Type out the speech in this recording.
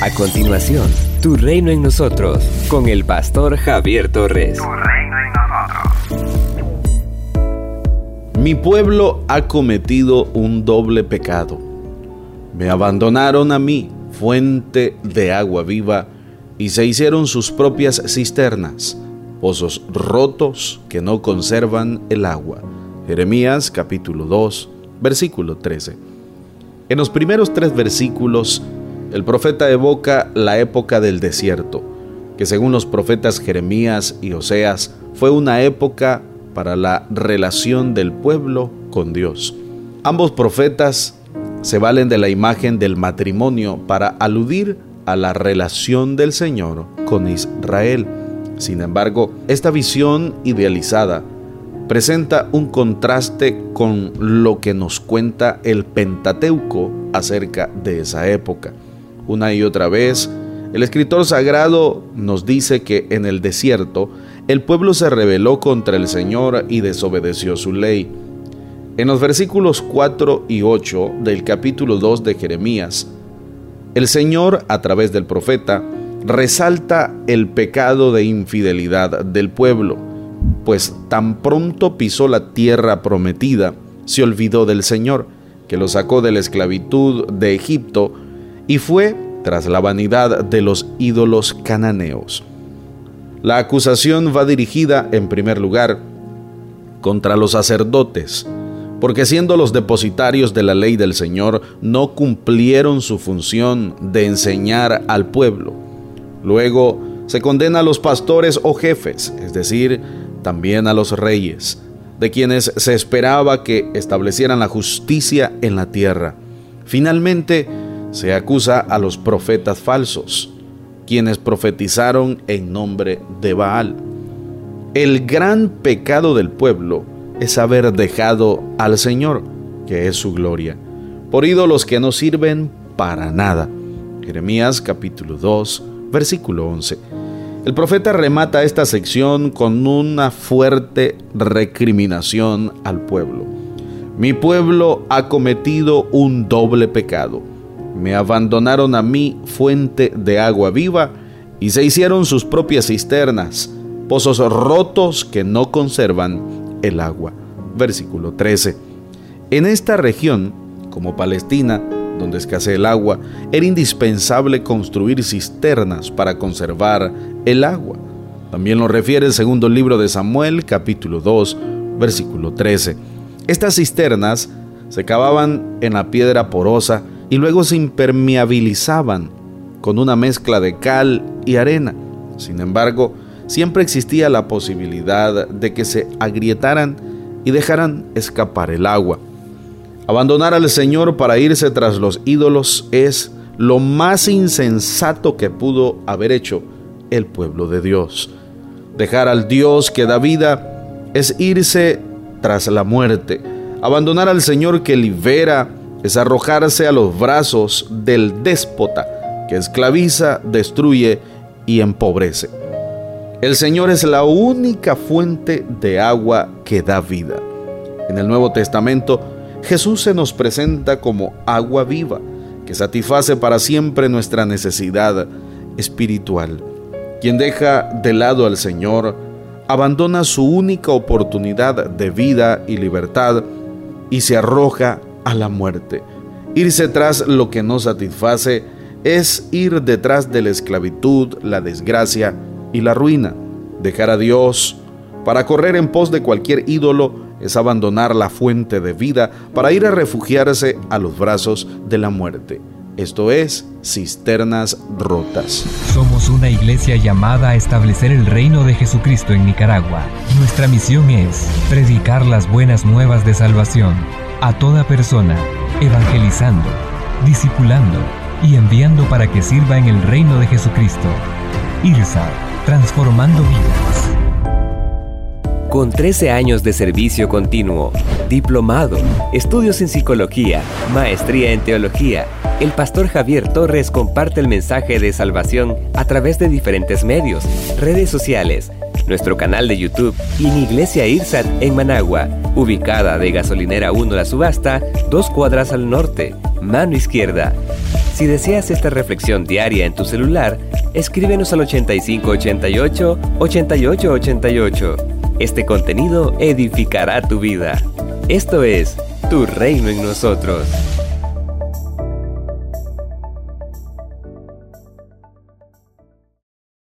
A continuación, Tu Reino en Nosotros, con el pastor Javier Torres. Tu Reino en Nosotros. Mi pueblo ha cometido un doble pecado. Me abandonaron a mí, fuente de agua viva, y se hicieron sus propias cisternas, pozos rotos que no conservan el agua. Jeremías capítulo 2, versículo 13. En los primeros tres versículos, el profeta evoca la época del desierto, que según los profetas Jeremías y Oseas fue una época para la relación del pueblo con Dios. Ambos profetas se valen de la imagen del matrimonio para aludir a la relación del Señor con Israel. Sin embargo, esta visión idealizada presenta un contraste con lo que nos cuenta el Pentateuco acerca de esa época. Una y otra vez, el escritor sagrado nos dice que en el desierto el pueblo se rebeló contra el Señor y desobedeció su ley. En los versículos 4 y 8 del capítulo 2 de Jeremías, el Señor, a través del profeta, resalta el pecado de infidelidad del pueblo, pues tan pronto pisó la tierra prometida, se olvidó del Señor, que lo sacó de la esclavitud de Egipto y fue tras la vanidad de los ídolos cananeos. La acusación va dirigida, en primer lugar, contra los sacerdotes, porque siendo los depositarios de la ley del Señor, no cumplieron su función de enseñar al pueblo. Luego se condena a los pastores o jefes, es decir, también a los reyes, de quienes se esperaba que establecieran la justicia en la tierra. Finalmente, se acusa a los profetas falsos, quienes profetizaron en nombre de Baal. El gran pecado del pueblo es haber dejado al Señor, que es su gloria, por ídolos que no sirven para nada. Jeremías capítulo 2, versículo 11. El profeta remata esta sección con una fuerte recriminación al pueblo. Mi pueblo ha cometido un doble pecado me abandonaron a mí fuente de agua viva y se hicieron sus propias cisternas, pozos rotos que no conservan el agua. Versículo 13. En esta región, como Palestina, donde escasea el agua, era indispensable construir cisternas para conservar el agua. También lo refiere el segundo libro de Samuel, capítulo 2, versículo 13. Estas cisternas se cavaban en la piedra porosa y luego se impermeabilizaban con una mezcla de cal y arena. Sin embargo, siempre existía la posibilidad de que se agrietaran y dejaran escapar el agua. Abandonar al Señor para irse tras los ídolos es lo más insensato que pudo haber hecho el pueblo de Dios. Dejar al Dios que da vida es irse tras la muerte. Abandonar al Señor que libera es arrojarse a los brazos del déspota que esclaviza, destruye y empobrece. El Señor es la única fuente de agua que da vida. En el Nuevo Testamento, Jesús se nos presenta como agua viva, que satisface para siempre nuestra necesidad espiritual. Quien deja de lado al Señor, abandona su única oportunidad de vida y libertad y se arroja a la muerte. Irse tras lo que no satisface es ir detrás de la esclavitud, la desgracia y la ruina. Dejar a Dios para correr en pos de cualquier ídolo es abandonar la fuente de vida para ir a refugiarse a los brazos de la muerte. Esto es cisternas rotas. Somos una iglesia llamada a establecer el reino de Jesucristo en Nicaragua. Nuestra misión es predicar las buenas nuevas de salvación a toda persona, evangelizando, discipulando y enviando para que sirva en el reino de Jesucristo. IRSA, transformando vidas. Con 13 años de servicio continuo, diplomado, estudios en psicología, maestría en teología, el pastor Javier Torres comparte el mensaje de salvación a través de diferentes medios, redes sociales, nuestro canal de YouTube y en Iglesia Irsat en Managua, ubicada de Gasolinera 1 La Subasta, dos cuadras al norte, mano izquierda. Si deseas esta reflexión diaria en tu celular, escríbenos al 8588 8888. Este contenido edificará tu vida. Esto es Tu Reino en Nosotros.